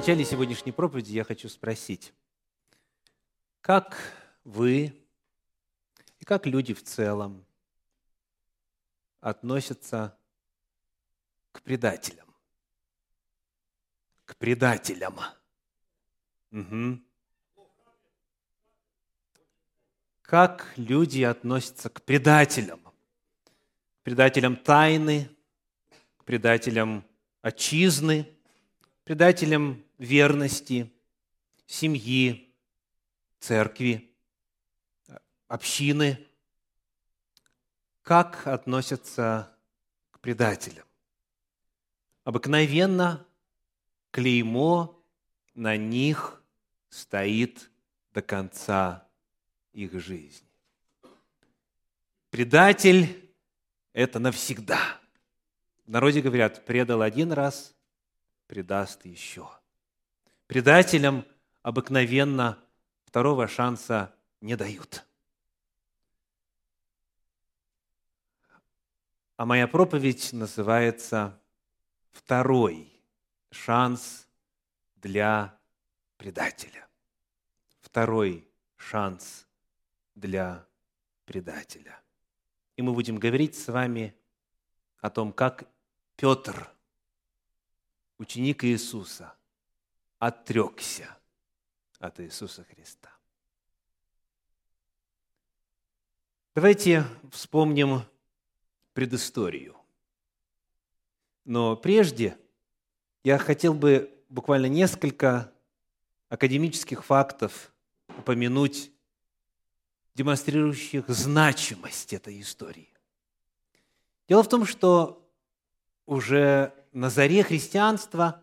Начале сегодняшней проповеди я хочу спросить, как вы и как люди в целом относятся к предателям? К предателям. Угу. Как люди относятся к предателям? К предателям тайны, к предателям отчизны – предателем верности, семьи, церкви, общины. Как относятся к предателям? Обыкновенно клеймо на них стоит до конца их жизни. Предатель – это навсегда. В народе говорят, предал один раз, предаст еще. Предателям обыкновенно второго шанса не дают. А моя проповедь называется «Второй шанс для предателя». Второй шанс для предателя. И мы будем говорить с вами о том, как Петр – ученик Иисуса отрекся от Иисуса Христа. Давайте вспомним предысторию. Но прежде я хотел бы буквально несколько академических фактов упомянуть, демонстрирующих значимость этой истории. Дело в том, что уже на заре христианства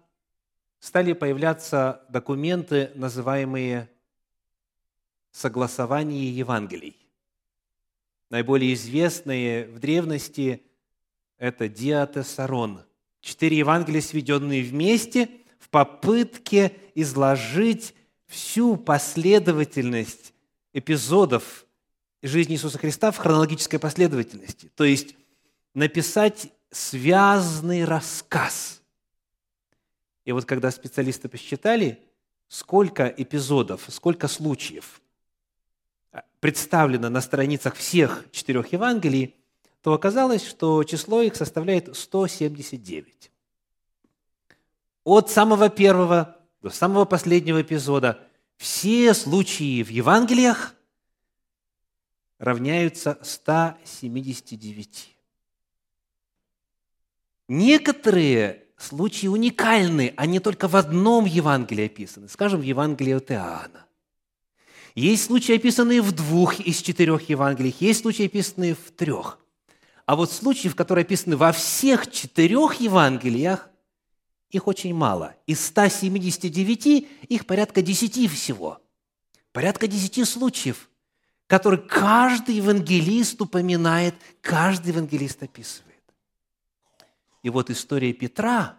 стали появляться документы, называемые согласование Евангелий. Наиболее известные в древности – это Диатесарон. Четыре Евангелия, сведенные вместе в попытке изложить всю последовательность эпизодов жизни Иисуса Христа в хронологической последовательности. То есть написать связный рассказ. И вот когда специалисты посчитали, сколько эпизодов, сколько случаев представлено на страницах всех четырех Евангелий, то оказалось, что число их составляет 179. От самого первого до самого последнего эпизода все случаи в Евангелиях равняются 179. Некоторые случаи уникальны, они только в одном Евангелии описаны. Скажем, в Евангелии от Иоанна. Есть случаи, описанные в двух из четырех Евангелиях, есть случаи, описанные в трех. А вот случаев, которые описаны во всех четырех Евангелиях, их очень мало. Из 179 их порядка 10 всего. Порядка 10 случаев, которые каждый евангелист упоминает, каждый евангелист описывает. И вот история Петра,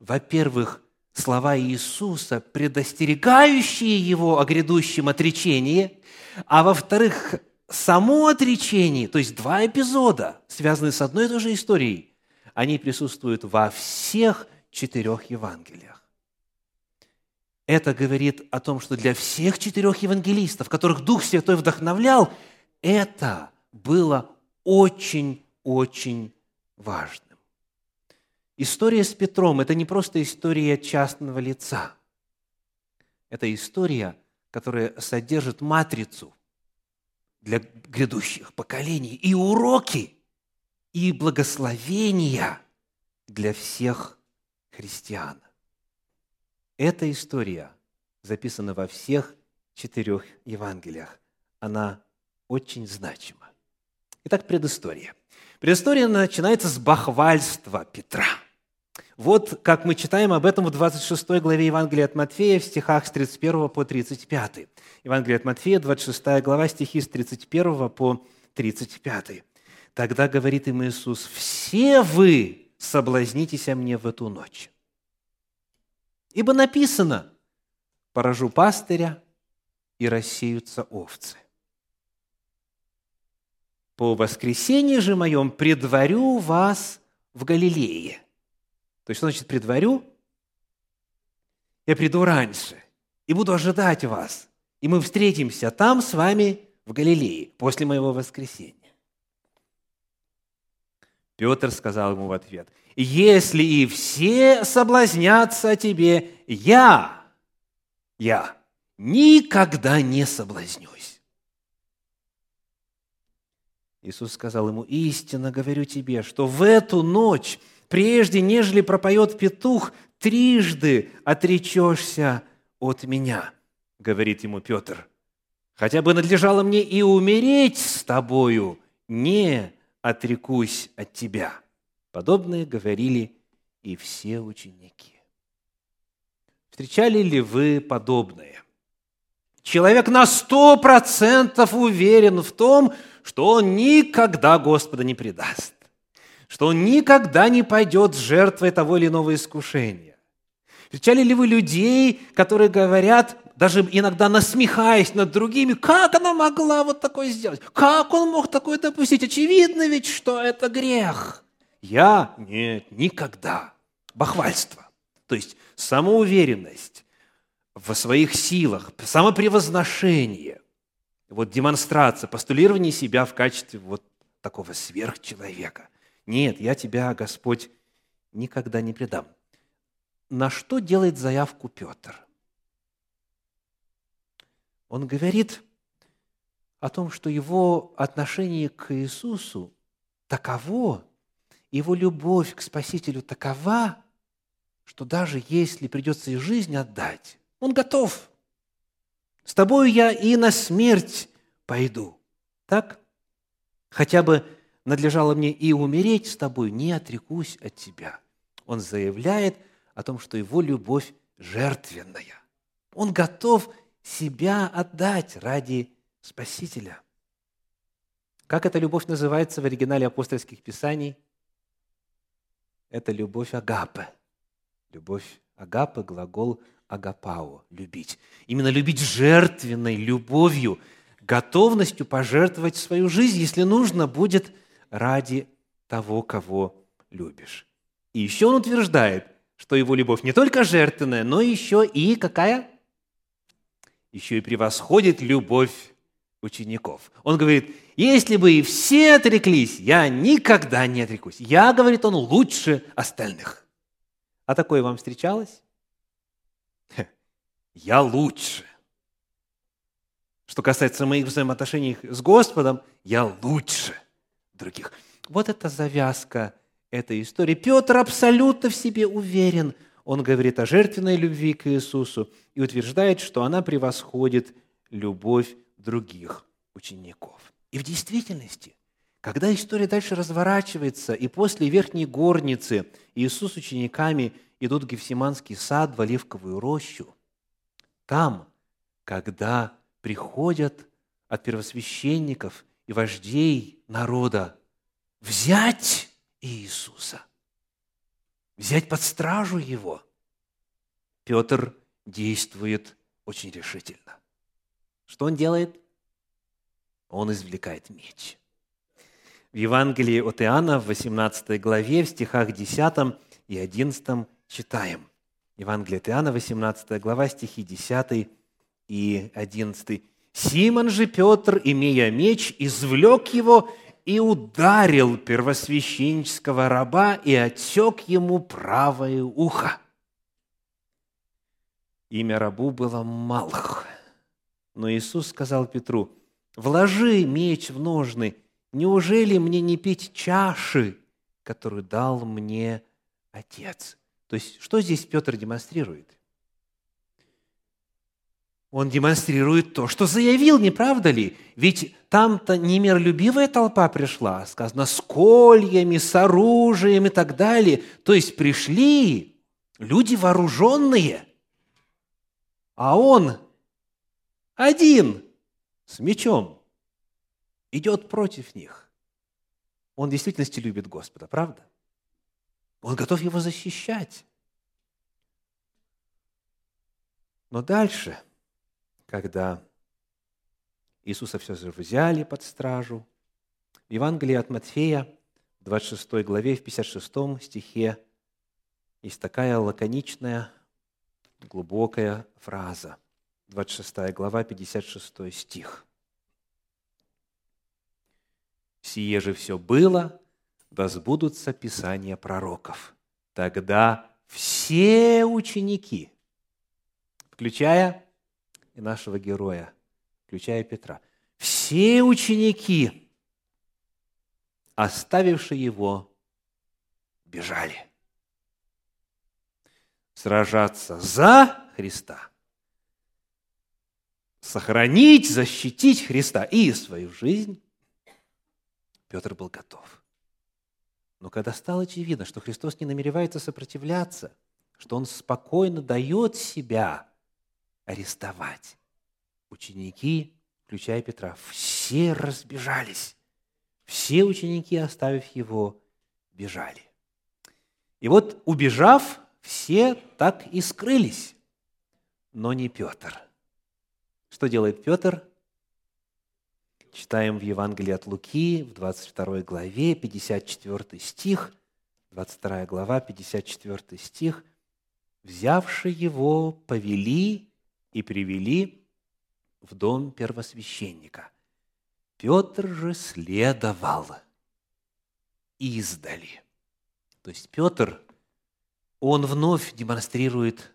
во-первых, слова Иисуса, предостерегающие его о грядущем отречении, а во-вторых, само отречение, то есть два эпизода, связанные с одной и той же историей, они присутствуют во всех четырех Евангелиях. Это говорит о том, что для всех четырех евангелистов, которых Дух Святой вдохновлял, это было очень-очень важно. История с Петром – это не просто история частного лица. Это история, которая содержит матрицу для грядущих поколений и уроки, и благословения для всех христиан. Эта история записана во всех четырех Евангелиях. Она очень значима. Итак, предыстория. Предыстория начинается с бахвальства Петра – вот как мы читаем об этом в 26 главе Евангелия от Матфея в стихах с 31 по 35. Евангелие от Матфея, 26 глава, стихи с 31 по 35. Тогда говорит им Иисус, «Все вы соблазнитесь о мне в эту ночь. Ибо написано, поражу пастыря, и рассеются овцы. По воскресенье же моем предварю вас в Галилее. То есть, что значит «предварю»? я приду раньше и буду ожидать вас. И мы встретимся там с вами в Галилее после моего воскресения. Петр сказал ему в ответ, «Если и все соблазнятся тебе, я, я никогда не соблазнюсь». Иисус сказал ему, «Истинно говорю тебе, что в эту ночь, прежде нежели пропоет петух, трижды отречешься от меня» говорит ему Петр, хотя бы надлежало мне и умереть с тобою, не отрекусь от тебя. Подобное говорили и все ученики. Встречали ли вы подобное? Человек на сто процентов уверен в том, что он никогда Господа не предаст, что он никогда не пойдет с жертвой того или иного искушения. Встречали ли вы людей, которые говорят, даже иногда насмехаясь над другими, как она могла вот такое сделать? Как он мог такое допустить? Очевидно ведь, что это грех. Я? Нет, никогда. Бахвальство. То есть самоуверенность в своих силах, самопревозношение, вот демонстрация, постулирование себя в качестве вот такого сверхчеловека. Нет, я тебя, Господь, никогда не предам. На что делает заявку Петр? Он говорит о том, что его отношение к Иисусу таково, его любовь к Спасителю такова, что даже если придется и жизнь отдать, он готов. С тобою я и на смерть пойду. Так? Хотя бы надлежало мне и умереть с тобой, не отрекусь от тебя. Он заявляет о том, что его любовь жертвенная. Он готов себя отдать ради Спасителя. Как эта любовь называется в оригинале апостольских писаний? Это любовь агапы. Любовь агапы, глагол агапао – любить. Именно любить жертвенной любовью, готовностью пожертвовать свою жизнь, если нужно будет, ради того, кого любишь. И еще он утверждает, что его любовь не только жертвенная, но еще и какая? еще и превосходит любовь учеников. Он говорит, если бы и все отреклись, я никогда не отрекусь. Я, говорит он, лучше остальных. А такое вам встречалось? Я лучше. Что касается моих взаимоотношений с Господом, я лучше других. Вот это завязка этой истории. Петр абсолютно в себе уверен – он говорит о жертвенной любви к Иисусу и утверждает, что она превосходит любовь других учеников. И в действительности, когда история дальше разворачивается, и после верхней горницы Иисус с учениками идут в Гефсиманский сад, в Оливковую рощу, там, когда приходят от первосвященников и вождей народа взять Иисуса – взять под стражу его, Петр действует очень решительно. Что он делает? Он извлекает меч. В Евангелии от Иоанна в 18 главе, в стихах 10 и 11 читаем. Евангелие от Иоанна, 18 глава, стихи 10 и 11. «Симон же Петр, имея меч, извлек его и ударил первосвященнического раба и отсек ему правое ухо. Имя рабу было Малх. Но Иисус сказал Петру, «Вложи меч в ножны, неужели мне не пить чаши, которую дал мне Отец?» То есть, что здесь Петр демонстрирует? Он демонстрирует то, что заявил, не правда ли? Ведь там-то не миролюбивая толпа пришла, сказано, с кольями, с оружием и так далее. То есть пришли люди вооруженные, а он один с мечом идет против них. Он в действительности любит Господа, правда? Он готов его защищать. Но дальше – когда Иисуса все же взяли под стражу. В Евангелии от Матфея, 26 главе, в 56 стихе, есть такая лаконичная глубокая фраза. 26 глава, 56 стих. «Сие же все было, да сбудутся писания пророков. Тогда все ученики, включая и нашего героя, включая Петра, все ученики, оставившие его, бежали. Сражаться за Христа, сохранить, защитить Христа и свою жизнь, Петр был готов. Но когда стало очевидно, что Христос не намеревается сопротивляться, что Он спокойно дает себя арестовать, ученики, включая Петра, все разбежались. Все ученики, оставив его, бежали. И вот, убежав, все так и скрылись, но не Петр. Что делает Петр? Читаем в Евангелии от Луки, в 22 главе, 54 стих, 22 глава, 54 стих. «Взявши его, повели и привели в дом первосвященника. Петр же следовал издали». То есть Петр, он вновь демонстрирует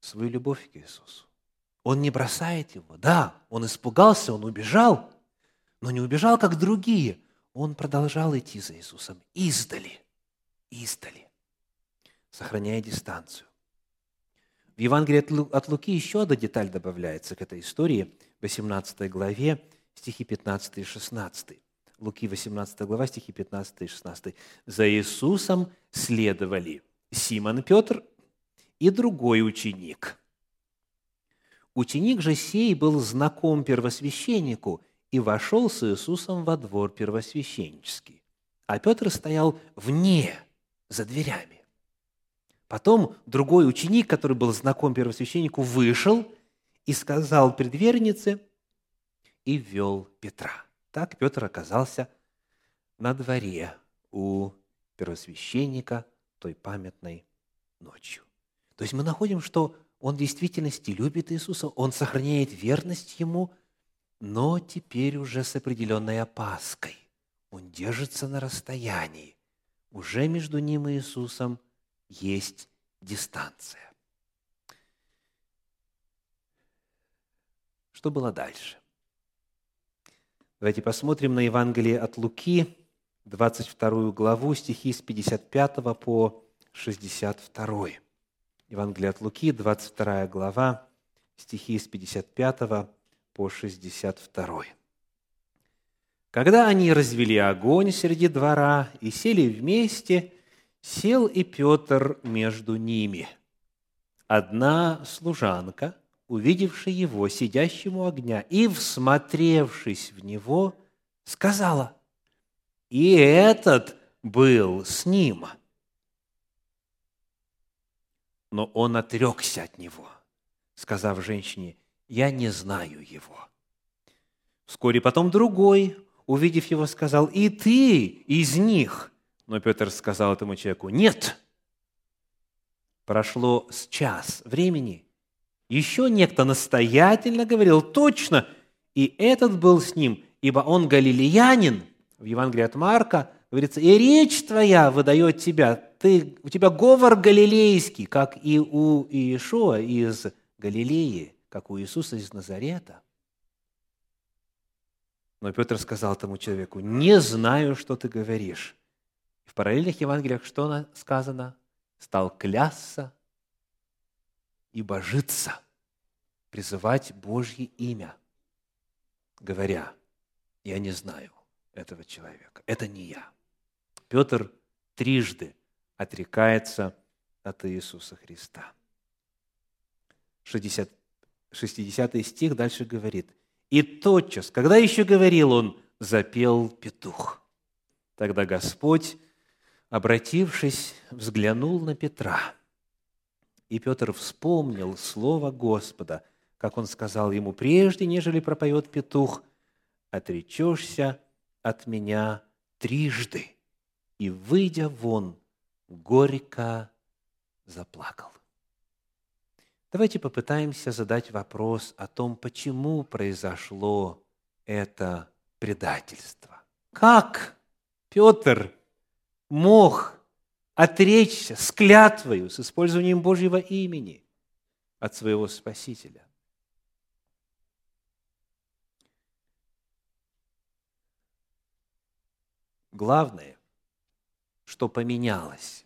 свою любовь к Иисусу. Он не бросает его. Да, он испугался, он убежал, но не убежал, как другие. Он продолжал идти за Иисусом издали, издали, сохраняя дистанцию. В Евангелии от Луки еще одна деталь добавляется к этой истории, в 18 главе, стихи 15 и 16. Луки 18 глава, стихи 15 и 16. «За Иисусом следовали Симон Петр и другой ученик, Ученик же сей был знаком первосвященнику и вошел с Иисусом во двор первосвященнический. А Петр стоял вне, за дверями. Потом другой ученик, который был знаком первосвященнику, вышел и сказал предвернице и ввел Петра. Так Петр оказался на дворе у первосвященника той памятной ночью. То есть мы находим, что он в действительности любит Иисуса, он сохраняет верность Ему, но теперь уже с определенной опаской. Он держится на расстоянии. Уже между ним и Иисусом есть дистанция. Что было дальше? Давайте посмотрим на Евангелие от Луки, 22 главу, стихи с 55 по 62. Евангелие от Луки, 22 глава, стихи с 55 по 62. Когда они развели огонь среди двора и сели вместе, сел и Петр между ними. Одна служанка, увидевшая его сидящему огня и всмотревшись в него, сказала, «И этот был с ним». Но он отрекся от него, сказав женщине, «Я не знаю его». Вскоре потом другой, увидев его, сказал, «И ты из них». Но Петр сказал этому человеку, «Нет». Прошло с час времени. Еще некто настоятельно говорил, «Точно!» И этот был с ним, ибо он галилеянин. В Евангелии от Марка говорится, «И речь твоя выдает тебя, ты, у тебя говор галилейский, как и у Иешуа из Галилеи, как у Иисуса из Назарета. Но Петр сказал тому человеку, не знаю, что ты говоришь. В параллельных Евангелиях что сказано? Стал клясться и божиться, призывать Божье имя, говоря, я не знаю этого человека, это не я. Петр трижды отрекается от Иисуса Христа. 60, 60 стих дальше говорит, «И тотчас, когда еще говорил он, запел петух. Тогда Господь, обратившись, взглянул на Петра. И Петр вспомнил слово Господа, как он сказал ему, прежде, нежели пропоет петух, отречешься от меня трижды. И, выйдя вон, горько заплакал. Давайте попытаемся задать вопрос о том, почему произошло это предательство. Как Петр мог отречься с клятвою, с использованием Божьего имени от своего Спасителя? Главное, что поменялось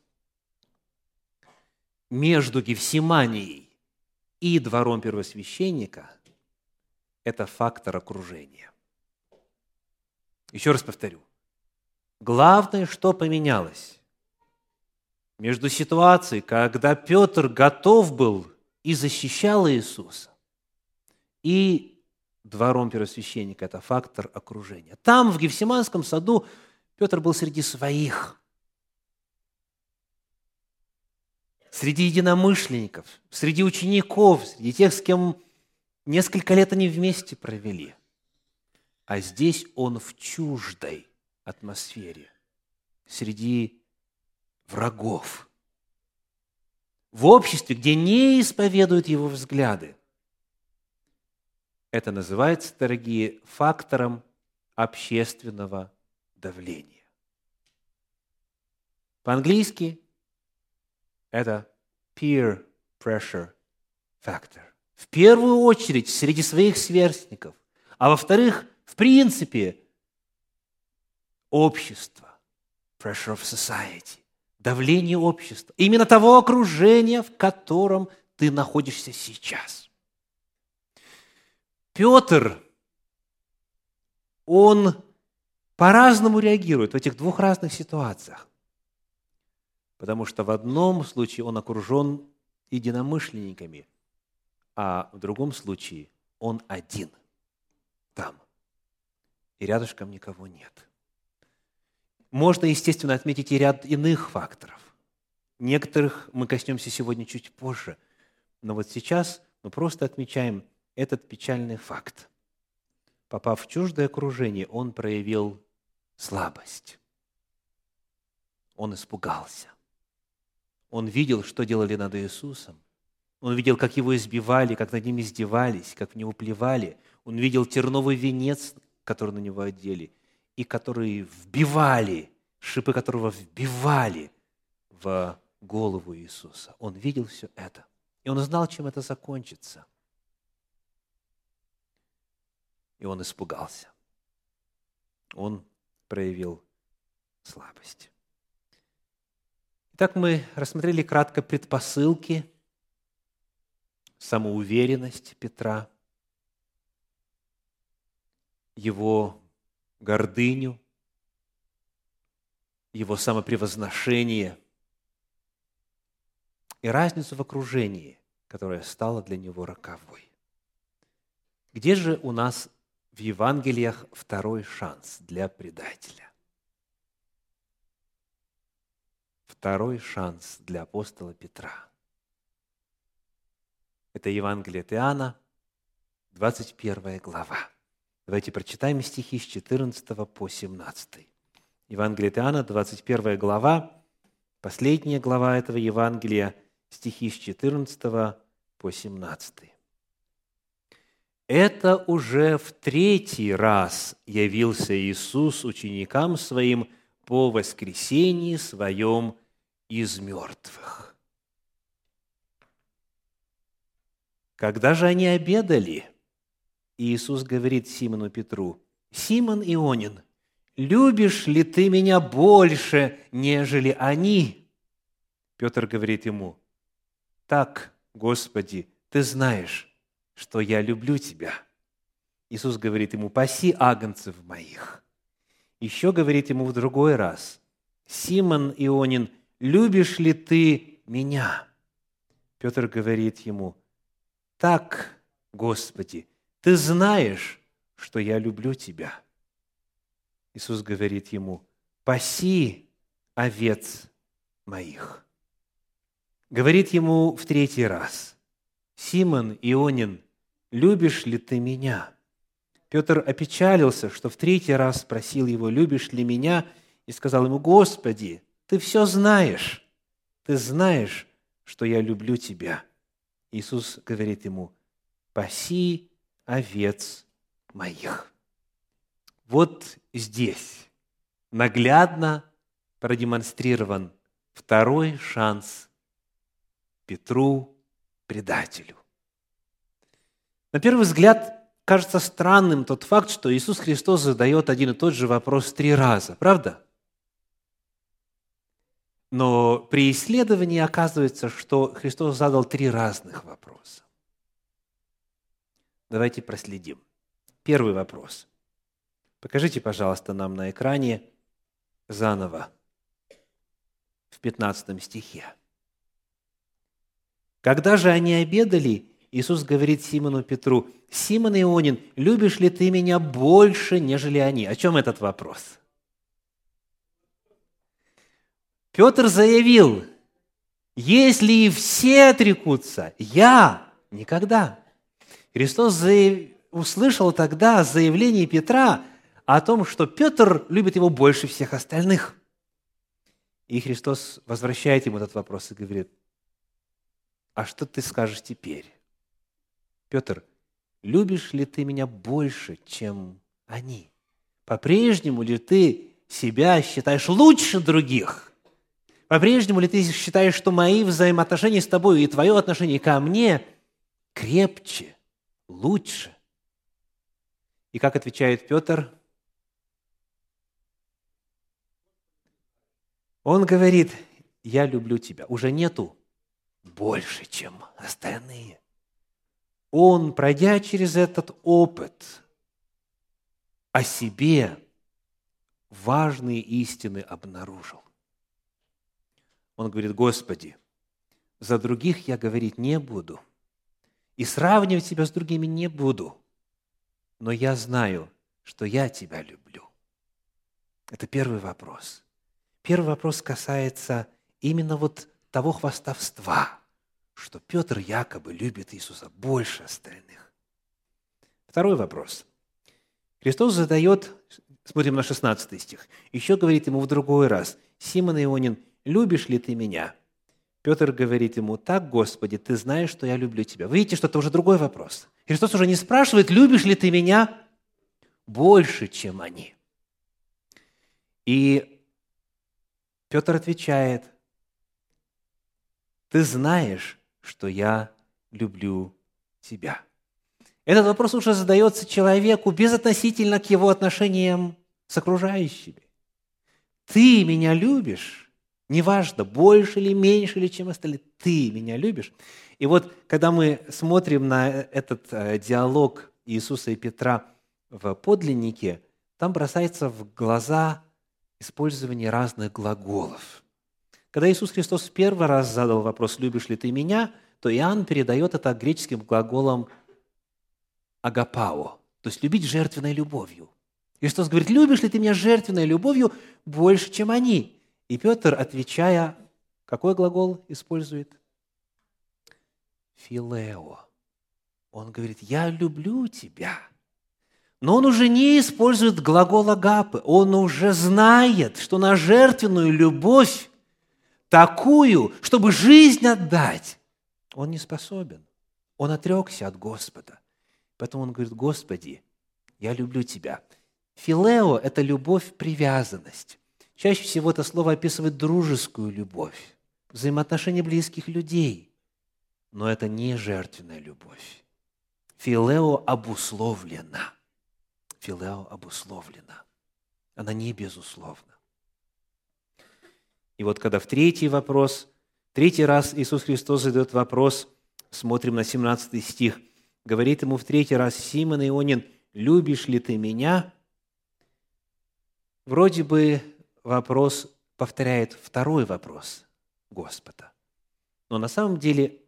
между Гефсиманией и двором первосвященника, это фактор окружения. Еще раз повторю. Главное, что поменялось между ситуацией, когда Петр готов был и защищал Иисуса, и двором первосвященника – это фактор окружения. Там, в Гефсиманском саду, Петр был среди своих, среди единомышленников, среди учеников, среди тех, с кем несколько лет они вместе провели. А здесь он в чуждой атмосфере, среди врагов, в обществе, где не исповедуют его взгляды. Это называется, дорогие, фактором общественного давления. По-английски это peer pressure factor. В первую очередь среди своих сверстников, а во-вторых, в принципе, общество, pressure of society, давление общества, именно того окружения, в котором ты находишься сейчас. Петр, он по-разному реагирует в этих двух разных ситуациях. Потому что в одном случае он окружен единомышленниками, а в другом случае он один там. И рядышком никого нет. Можно, естественно, отметить и ряд иных факторов. Некоторых мы коснемся сегодня чуть позже. Но вот сейчас мы просто отмечаем этот печальный факт. Попав в чуждое окружение, он проявил слабость. Он испугался. Он видел, что делали над Иисусом. Он видел, как его избивали, как над ним издевались, как в него плевали. Он видел терновый венец, который на него одели, и который вбивали, шипы которого вбивали в голову Иисуса. Он видел все это. И он знал, чем это закончится. И он испугался. Он проявил слабость. Итак, мы рассмотрели кратко предпосылки, самоуверенность Петра, его гордыню, его самопревозношение и разницу в окружении, которая стала для него роковой. Где же у нас в Евангелиях второй шанс для предателя. Второй шанс для апостола Петра. Это Евангелие Иоанна, 21 глава. Давайте прочитаем стихи с 14 по 17. Евангелие от Иоанна, 21 глава, последняя глава этого Евангелия, стихи с 14 по 17. Это уже в третий раз явился Иисус ученикам Своим по воскресении Своем из мертвых. Когда же они обедали, Иисус говорит Симону Петру, «Симон Ионин, любишь ли ты меня больше, нежели они?» Петр говорит ему, «Так, Господи, ты знаешь, что я люблю тебя. Иисус говорит ему, паси агнцев моих. Еще говорит ему в другой раз, Симон Ионин, любишь ли ты меня? Петр говорит ему, так, Господи, ты знаешь, что я люблю тебя. Иисус говорит ему, паси овец моих. Говорит ему в третий раз, Симон Ионин, любишь ли ты меня?» Петр опечалился, что в третий раз спросил его, любишь ли меня, и сказал ему, Господи, ты все знаешь, ты знаешь, что я люблю тебя. Иисус говорит ему, «Паси овец моих». Вот здесь наглядно продемонстрирован второй шанс Петру, предателю. На первый взгляд кажется странным тот факт, что Иисус Христос задает один и тот же вопрос три раза, правда? Но при исследовании оказывается, что Христос задал три разных вопроса. Давайте проследим. Первый вопрос. Покажите, пожалуйста, нам на экране заново в 15 стихе. Когда же они обедали, Иисус говорит Симону Петру, «Симон Ионин, любишь ли ты меня больше, нежели они?» О чем этот вопрос? Петр заявил, «Если все отрекутся, я никогда». Христос заяв... услышал тогда заявление Петра о том, что Петр любит его больше всех остальных. И Христос возвращает ему этот вопрос и говорит – а что ты скажешь теперь? Петр, любишь ли ты меня больше, чем они? По-прежнему ли ты себя считаешь лучше других? По-прежнему ли ты считаешь, что мои взаимоотношения с тобой и твое отношение ко мне крепче, лучше? И как отвечает Петр? Он говорит, я люблю тебя. Уже нету больше, чем остальные. Он, пройдя через этот опыт, о себе важные истины обнаружил. Он говорит, Господи, за других я говорить не буду, и сравнивать себя с другими не буду, но я знаю, что я Тебя люблю. Это первый вопрос. Первый вопрос касается именно вот того хвастовства, что Петр якобы любит Иисуса больше остальных. Второй вопрос. Христос задает, смотрим на 16 стих, еще говорит ему в другой раз, «Симон Ионин, любишь ли ты меня?» Петр говорит ему, «Так, Господи, ты знаешь, что я люблю тебя». Вы видите, что это уже другой вопрос. Христос уже не спрашивает, любишь ли ты меня больше, чем они. И Петр отвечает, ты знаешь, что я люблю тебя. Этот вопрос уже задается человеку безотносительно к его отношениям с окружающими. Ты меня любишь, неважно, больше или меньше или чем остальные, ты меня любишь. И вот, когда мы смотрим на этот э, диалог Иисуса и Петра в подлиннике, там бросается в глаза использование разных глаголов – когда Иисус Христос первый раз задал вопрос «любишь ли ты меня?», то Иоанн передает это греческим глаголом «агапао», то есть «любить жертвенной любовью». Христос говорит, любишь ли ты меня жертвенной любовью больше, чем они? И Петр, отвечая, какой глагол использует? Филео. Он говорит, я люблю тебя. Но он уже не использует глагол агапы. Он уже знает, что на жертвенную любовь такую, чтобы жизнь отдать, он не способен. Он отрекся от Господа. Поэтому он говорит, Господи, я люблю Тебя. Филео – это любовь, привязанность. Чаще всего это слово описывает дружескую любовь, взаимоотношения близких людей. Но это не жертвенная любовь. Филео обусловлена. Филео обусловлена. Она не безусловна. И вот когда в третий вопрос, третий раз Иисус Христос задает вопрос, смотрим на 17 стих, говорит ему в третий раз, «Симон Ионин, любишь ли ты меня?» Вроде бы вопрос повторяет второй вопрос Господа. Но на самом деле,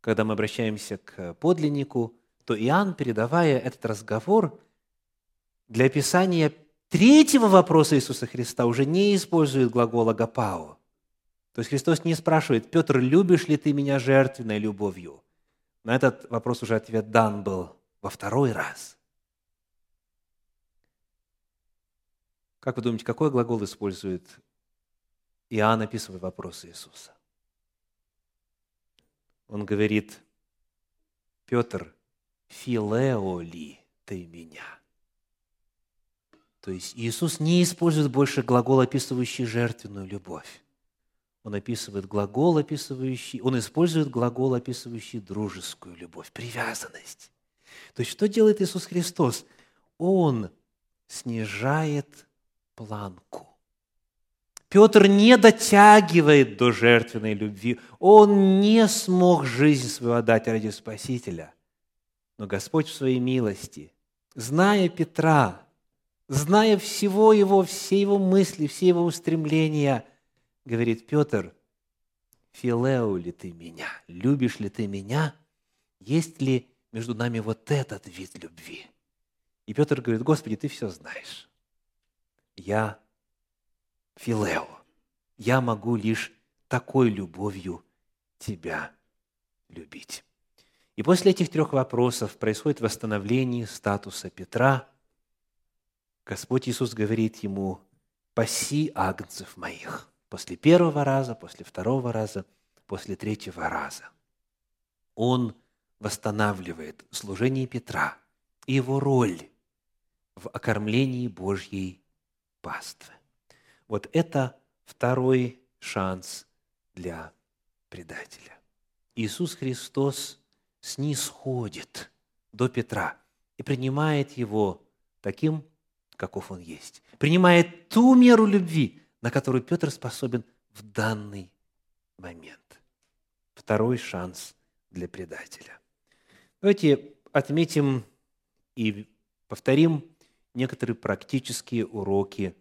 когда мы обращаемся к подлиннику, то Иоанн, передавая этот разговор, для описания третьего вопроса Иисуса Христа уже не использует глагол «агапао». То есть Христос не спрашивает, «Петр, любишь ли ты меня жертвенной любовью?» На этот вопрос уже ответ дан был во второй раз. Как вы думаете, какой глагол использует Иоанн, описывая вопросы Иисуса? Он говорит, Петр, филео ли ты меня? То есть Иисус не использует больше глагол, описывающий жертвенную любовь. Он описывает глагол, описывающий, он использует глагол, описывающий дружескую любовь, привязанность. То есть что делает Иисус Христос? Он снижает планку. Петр не дотягивает до жертвенной любви. Он не смог жизнь свою отдать ради Спасителя. Но Господь в своей милости, зная Петра, зная всего его, все его мысли, все его устремления, говорит Петр, «Филеу ли ты меня? Любишь ли ты меня? Есть ли между нами вот этот вид любви?» И Петр говорит, «Господи, ты все знаешь. Я филео. Я могу лишь такой любовью тебя любить». И после этих трех вопросов происходит восстановление статуса Петра. Господь Иисус говорит ему, «Паси агнцев моих» после первого раза, после второго раза, после третьего раза. Он восстанавливает служение Петра и его роль в окормлении Божьей паствы. Вот это второй шанс для предателя. Иисус Христос снисходит до Петра и принимает его таким, каков он есть. Принимает ту меру любви, на которую Петр способен в данный момент. Второй шанс для предателя. Давайте отметим и повторим некоторые практические уроки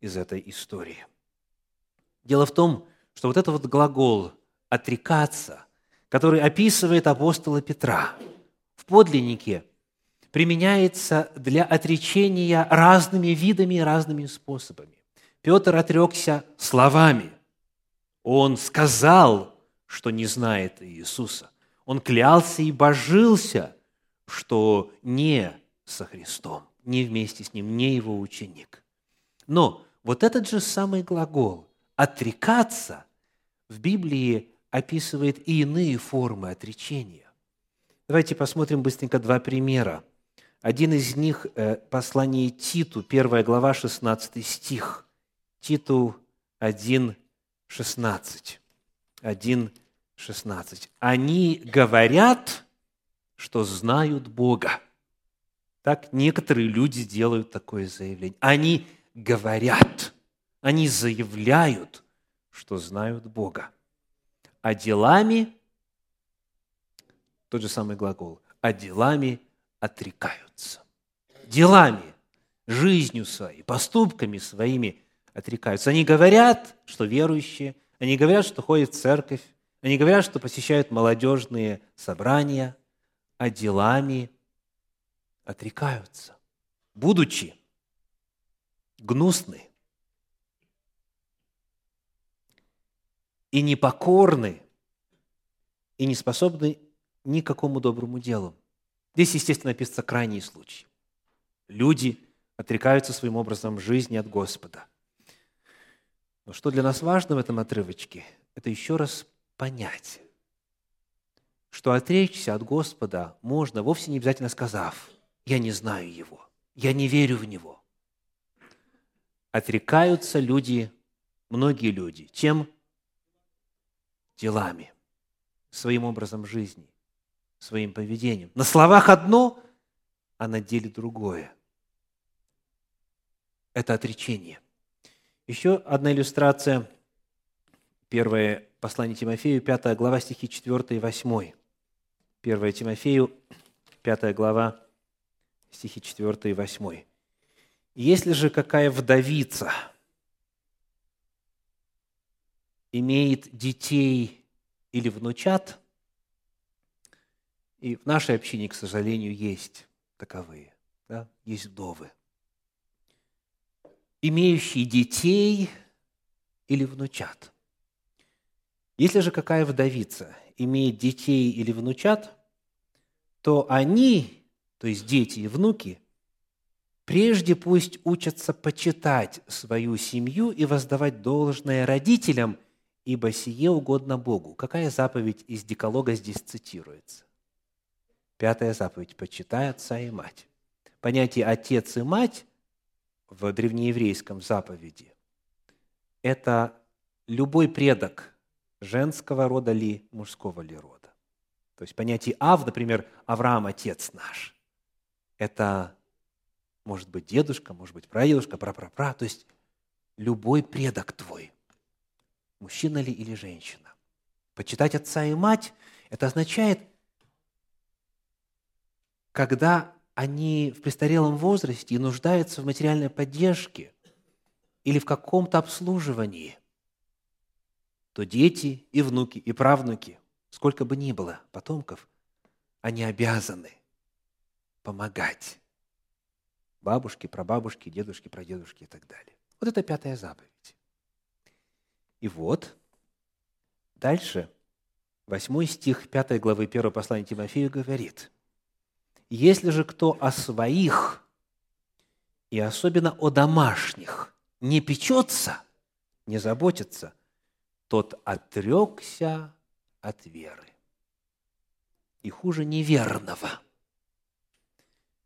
из этой истории. Дело в том, что вот этот вот глагол «отрекаться», который описывает апостола Петра в подлиннике, применяется для отречения разными видами и разными способами. Петр отрекся словами. Он сказал, что не знает Иисуса. Он клялся и божился, что не со Христом, не вместе с Ним, не его ученик. Но вот этот же самый глагол «отрекаться» в Библии описывает и иные формы отречения. Давайте посмотрим быстренько два примера. Один из них э, – послание Титу, первая глава, 16 стих. Титу 1.16. 1.16. Они говорят, что знают Бога. Так некоторые люди делают такое заявление. Они говорят, они заявляют, что знают Бога. А делами, тот же самый глагол, а делами отрекаются. Делами, жизнью своей, поступками своими отрекаются. Они говорят, что верующие, они говорят, что ходят в церковь, они говорят, что посещают молодежные собрания, а делами отрекаются, будучи гнусны и непокорны и не способны ни к доброму делу. Здесь, естественно, описывается крайний случай. Люди отрекаются своим образом жизни от Господа – но что для нас важно в этом отрывочке, это еще раз понять, что отречься от Господа можно, вовсе не обязательно сказав, «Я не знаю Его, я не верю в Него». Отрекаются люди, многие люди, чем? Делами, своим образом жизни, своим поведением. На словах одно, а на деле другое. Это отречение. Еще одна иллюстрация. Первое послание Тимофею, 5 глава, стихи 4 и 8. 1 Тимофею, 5 глава, стихи 4 и 8. «Если же какая вдовица имеет детей или внучат, и в нашей общине, к сожалению, есть таковые, да, есть вдовы – имеющий детей или внучат. Если же какая вдовица имеет детей или внучат, то они, то есть дети и внуки, прежде пусть учатся почитать свою семью и воздавать должное родителям, ибо сие угодно Богу. Какая заповедь из Деколога здесь цитируется? Пятая заповедь – почитай отца и мать. Понятие «отец и мать» в древнееврейском заповеди – это любой предок женского рода ли, мужского ли рода. То есть понятие «ав», например, «Авраам – отец наш», это может быть дедушка, может быть прадедушка, прапрапра, то есть любой предок твой, мужчина ли или женщина. Почитать отца и мать – это означает, когда они в престарелом возрасте и нуждаются в материальной поддержке или в каком-то обслуживании, то дети и внуки, и правнуки, сколько бы ни было потомков, они обязаны помогать бабушке, прабабушке, дедушке, прадедушке и так далее. Вот это пятая заповедь. И вот дальше восьмой стих пятой главы 1 послания Тимофею говорит, «Если же кто о своих и особенно о домашних не печется, не заботится, тот отрекся от веры. И хуже неверного.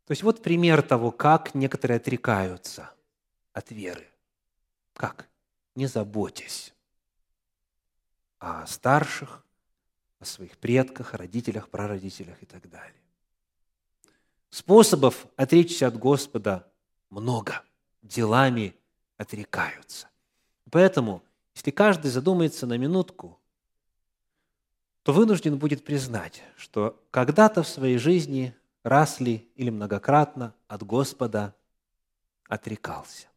То есть вот пример того, как некоторые отрекаются от веры. Как? Не заботясь о старших, о своих предках, родителях, прародителях и так далее. Способов отречься от Господа много. Делами отрекаются. Поэтому, если каждый задумается на минутку, то вынужден будет признать, что когда-то в своей жизни раз ли или многократно от Господа отрекался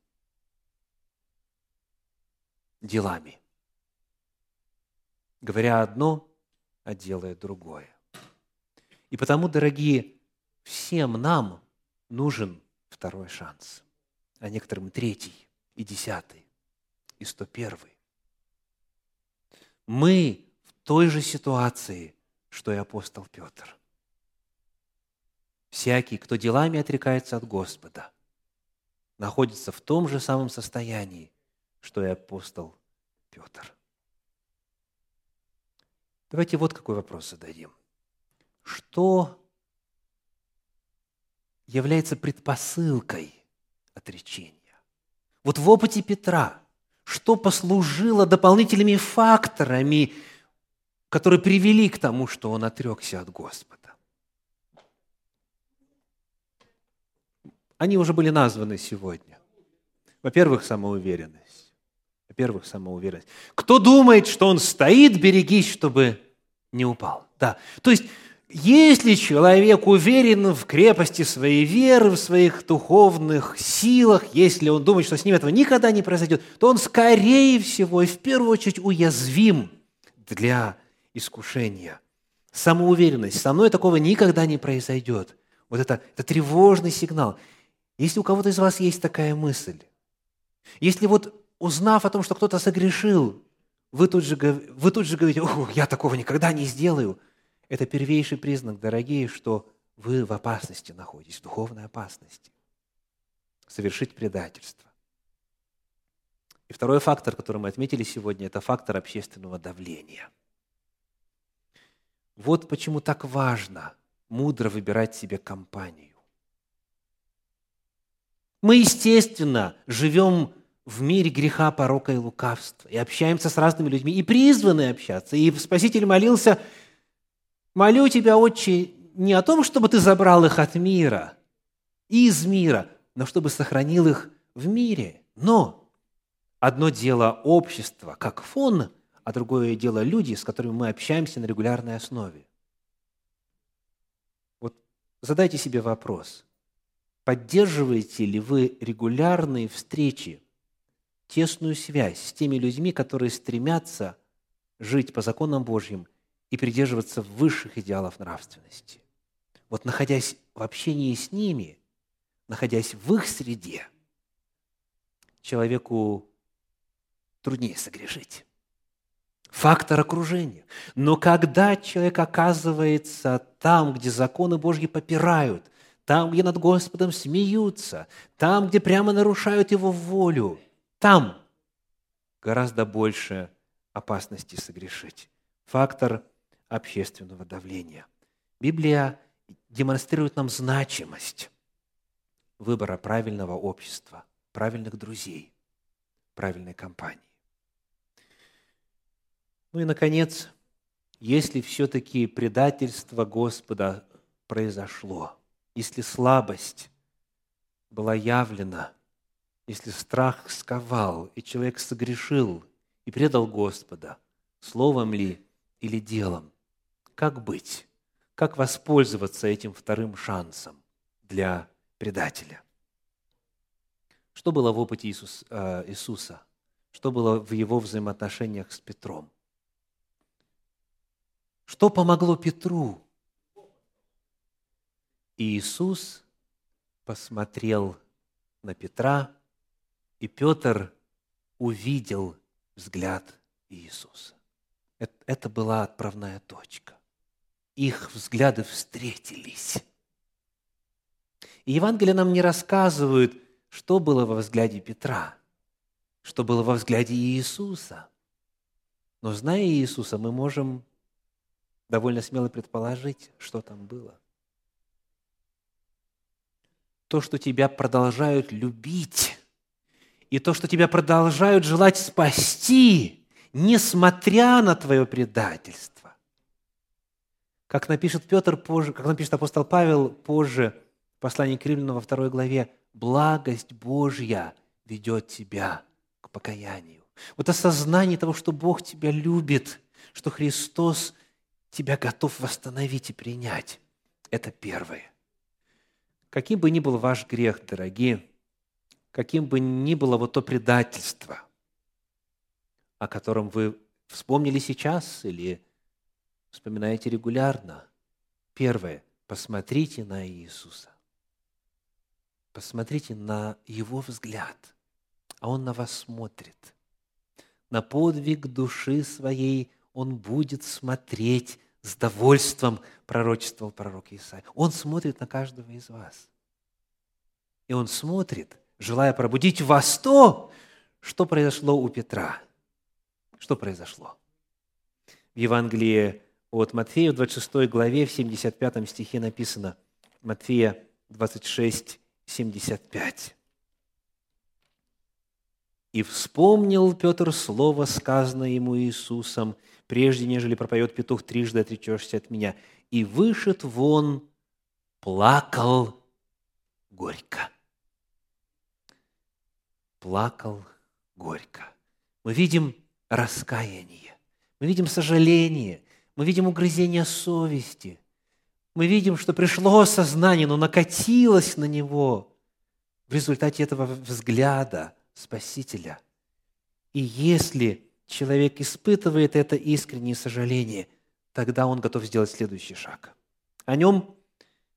делами. Говоря одно, а делая другое. И потому, дорогие, всем нам нужен второй шанс, а некоторым третий, и десятый, и сто первый. Мы в той же ситуации, что и апостол Петр. Всякий, кто делами отрекается от Господа, находится в том же самом состоянии, что и апостол Петр. Давайте вот какой вопрос зададим. Что является предпосылкой отречения? Вот в опыте Петра, что послужило дополнительными факторами, которые привели к тому, что он отрекся от Господа? Они уже были названы сегодня. Во-первых, самоуверенность. Во-первых, самоуверенность. Кто думает, что он стоит, берегись, чтобы не упал. Да. То есть, если человек уверен в крепости своей веры, в своих духовных силах, если он думает, что с ним этого никогда не произойдет, то он, скорее всего, и в первую очередь уязвим для искушения. Самоуверенность. Со мной такого никогда не произойдет. Вот это, это тревожный сигнал. Если у кого-то из вас есть такая мысль, если вот узнав о том, что кто-то согрешил, вы тут же, вы тут же говорите, О, я такого никогда не сделаю, это первейший признак, дорогие, что вы в опасности находитесь, в духовной опасности. Совершить предательство. И второй фактор, который мы отметили сегодня, это фактор общественного давления. Вот почему так важно мудро выбирать себе компанию. Мы, естественно, живем в мире греха, порока и лукавства, и общаемся с разными людьми, и призваны общаться. И Спаситель молился, молю Тебя, Отче, не о том, чтобы Ты забрал их от мира, из мира, но чтобы сохранил их в мире. Но одно дело общество как фон, а другое дело люди, с которыми мы общаемся на регулярной основе. Вот задайте себе вопрос – Поддерживаете ли вы регулярные встречи, тесную связь с теми людьми, которые стремятся жить по законам Божьим и придерживаться высших идеалов нравственности? Вот находясь в общении с ними, находясь в их среде, человеку труднее согрешить. Фактор окружения. Но когда человек оказывается там, где законы Божьи попирают, там, где над Господом смеются, там, где прямо нарушают Его волю, там гораздо больше опасности согрешить. Фактор общественного давления. Библия демонстрирует нам значимость выбора правильного общества, правильных друзей, правильной компании. Ну и, наконец, если все-таки предательство Господа произошло, если слабость была явлена, если страх сковал, и человек согрешил и предал Господа, словом ли или делом, как быть? Как воспользоваться этим вторым шансом для предателя? Что было в опыте Иисус, э, Иисуса? Что было в его взаимоотношениях с Петром? Что помогло Петру? Иисус посмотрел на Петра, и Петр увидел взгляд Иисуса. Это была отправная точка. Их взгляды встретились. И Евангелие нам не рассказывают, что было во взгляде Петра, что было во взгляде Иисуса. Но зная Иисуса, мы можем довольно смело предположить, что там было. То, что тебя продолжают любить, и то, что тебя продолжают желать спасти, несмотря на твое предательство. Как напишет Петр позже, как напишет апостол Павел позже в послании к Римлянам во второй главе, благость Божья ведет тебя к покаянию. Вот осознание того, что Бог тебя любит, что Христос тебя готов восстановить и принять. Это первое. Каким бы ни был ваш грех, дорогие, каким бы ни было вот то предательство, о котором вы вспомнили сейчас или вспоминаете регулярно, первое – посмотрите на Иисуса. Посмотрите на Его взгляд, а Он на вас смотрит. На подвиг души своей Он будет смотреть с довольством пророчествовал пророк Исаия. Он смотрит на каждого из вас. И он смотрит, желая пробудить в вас то, что произошло у Петра. Что произошло? В Евангелии от Матфея в 26 главе, в 75 стихе написано, Матфея 26, 75. «И вспомнил Петр слово, сказанное ему Иисусом, прежде нежели пропоет петух трижды отречешься от меня. И вышед вон, плакал горько. Плакал горько. Мы видим раскаяние, мы видим сожаление, мы видим угрызение совести, мы видим, что пришло сознание, но накатилось на него в результате этого взгляда Спасителя. И если человек испытывает это искреннее сожаление, тогда он готов сделать следующий шаг. О нем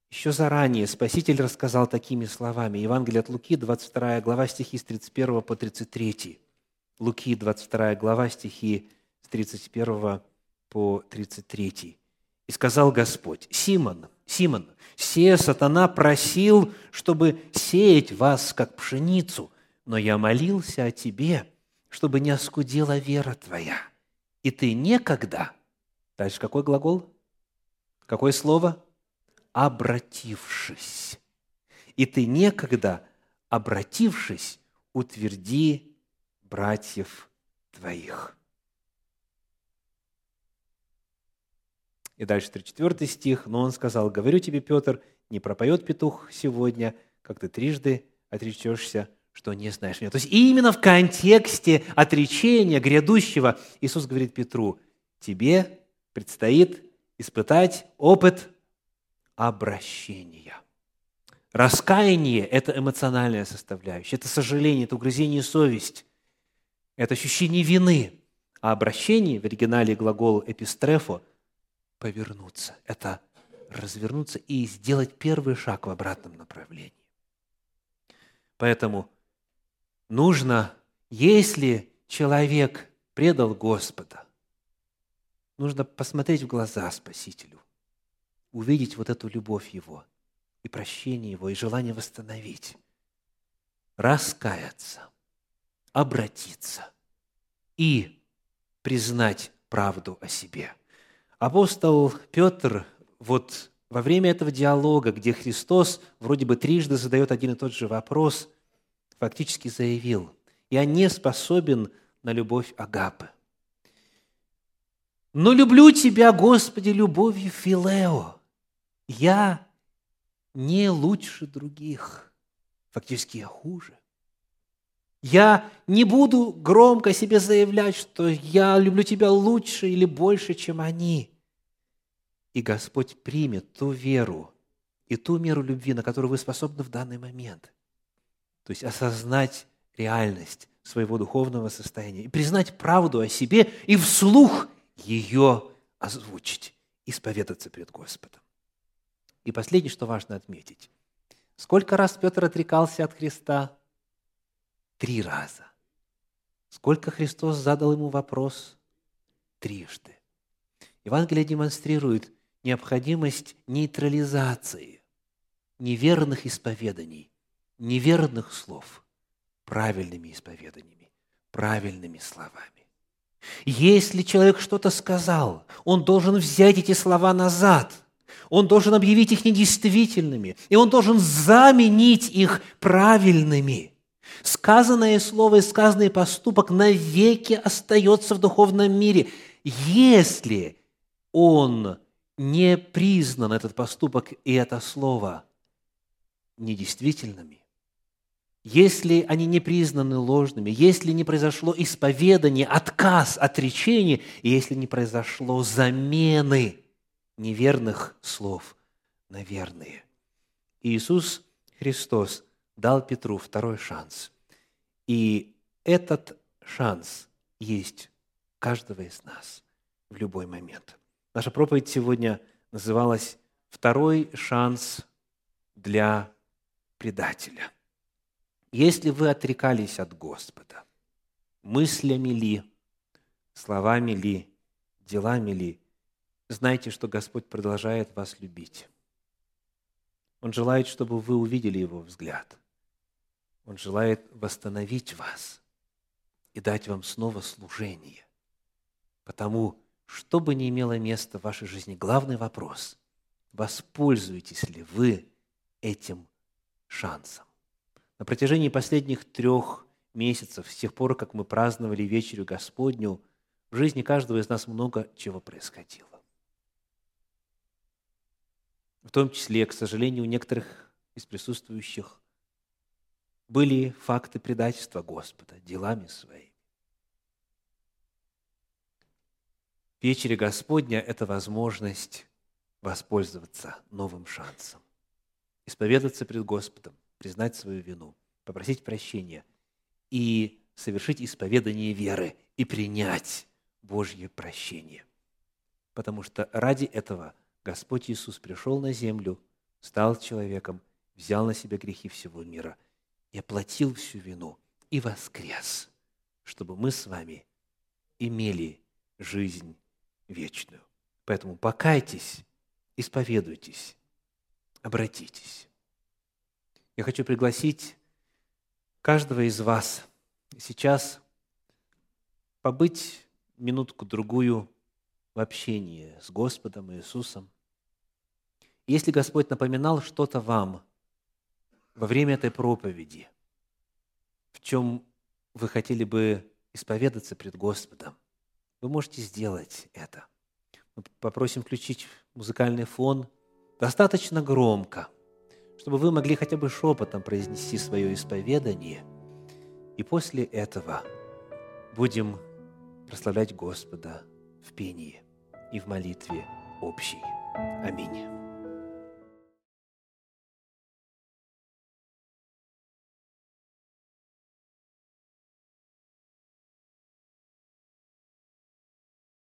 еще заранее Спаситель рассказал такими словами. Евангелие от Луки, 22 глава, стихи с 31 по 33. Луки, 22 глава, стихи с 31 по 33. «И сказал Господь, Симон, Симон, се сатана просил, чтобы сеять вас, как пшеницу, но я молился о тебе, чтобы не оскудела вера твоя. И ты некогда, дальше какой глагол? Какое слово? Обратившись. И ты некогда, обратившись, утверди братьев твоих. И дальше 34 стих. Но он сказал, говорю тебе, Петр, не пропоет петух сегодня, как ты трижды отречешься что не знаешь меня. То есть именно в контексте отречения грядущего Иисус говорит Петру, тебе предстоит испытать опыт обращения. Раскаяние – это эмоциональная составляющая, это сожаление, это угрызение совесть, это ощущение вины. А обращение, в оригинале глагол «эпистрефо» – повернуться, это развернуться и сделать первый шаг в обратном направлении. Поэтому нужно, если человек предал Господа, нужно посмотреть в глаза Спасителю, увидеть вот эту любовь Его и прощение Его, и желание восстановить, раскаяться, обратиться и признать правду о себе. Апостол Петр вот во время этого диалога, где Христос вроде бы трижды задает один и тот же вопрос, фактически заявил, «Я не способен на любовь Агапы. Но люблю Тебя, Господи, любовью Филео. Я не лучше других, фактически я хуже. Я не буду громко себе заявлять, что я люблю тебя лучше или больше, чем они. И Господь примет ту веру и ту меру любви, на которую вы способны в данный момент. То есть осознать реальность своего духовного состояния и признать правду о себе и вслух ее озвучить, исповедаться пред Господом. И последнее, что важно отметить. Сколько раз Петр отрекался от Христа? Три раза. Сколько Христос задал ему вопрос? Трижды. Евангелие демонстрирует необходимость нейтрализации неверных исповеданий, неверных слов правильными исповеданиями, правильными словами. Если человек что-то сказал, он должен взять эти слова назад – он должен объявить их недействительными, и он должен заменить их правильными. Сказанное слово и сказанный поступок навеки остается в духовном мире, если он не признан, этот поступок и это слово, недействительными, если они не признаны ложными, если не произошло исповедание, отказ, отречение, и если не произошло замены неверных слов на верные. Иисус Христос дал Петру второй шанс. И этот шанс есть каждого из нас в любой момент. Наша проповедь сегодня называлась «Второй шанс для предателя». Если вы отрекались от Господа, мыслями ли, словами ли, делами ли, знайте, что Господь продолжает вас любить. Он желает, чтобы вы увидели Его взгляд. Он желает восстановить вас и дать вам снова служение. Потому, что бы ни имело место в вашей жизни, главный вопрос – воспользуетесь ли вы этим шансом? На протяжении последних трех месяцев, с тех пор, как мы праздновали вечерю Господню, в жизни каждого из нас много чего происходило. В том числе, к сожалению, у некоторых из присутствующих были факты предательства Господа делами своими. Вечере Господня – это возможность воспользоваться новым шансом, исповедаться пред Господом, признать свою вину, попросить прощения и совершить исповедание веры и принять Божье прощение. Потому что ради этого – Господь Иисус пришел на землю, стал человеком, взял на себя грехи всего мира и оплатил всю вину и воскрес, чтобы мы с вами имели жизнь вечную. Поэтому покайтесь, исповедуйтесь, обратитесь. Я хочу пригласить каждого из вас сейчас побыть минутку-другую в общении с Господом Иисусом, если Господь напоминал что-то вам во время этой проповеди, в чем вы хотели бы исповедаться пред Господом, вы можете сделать это. Мы попросим включить музыкальный фон достаточно громко, чтобы вы могли хотя бы шепотом произнести свое исповедание. И после этого будем прославлять Господа в пении и в молитве общей. Аминь.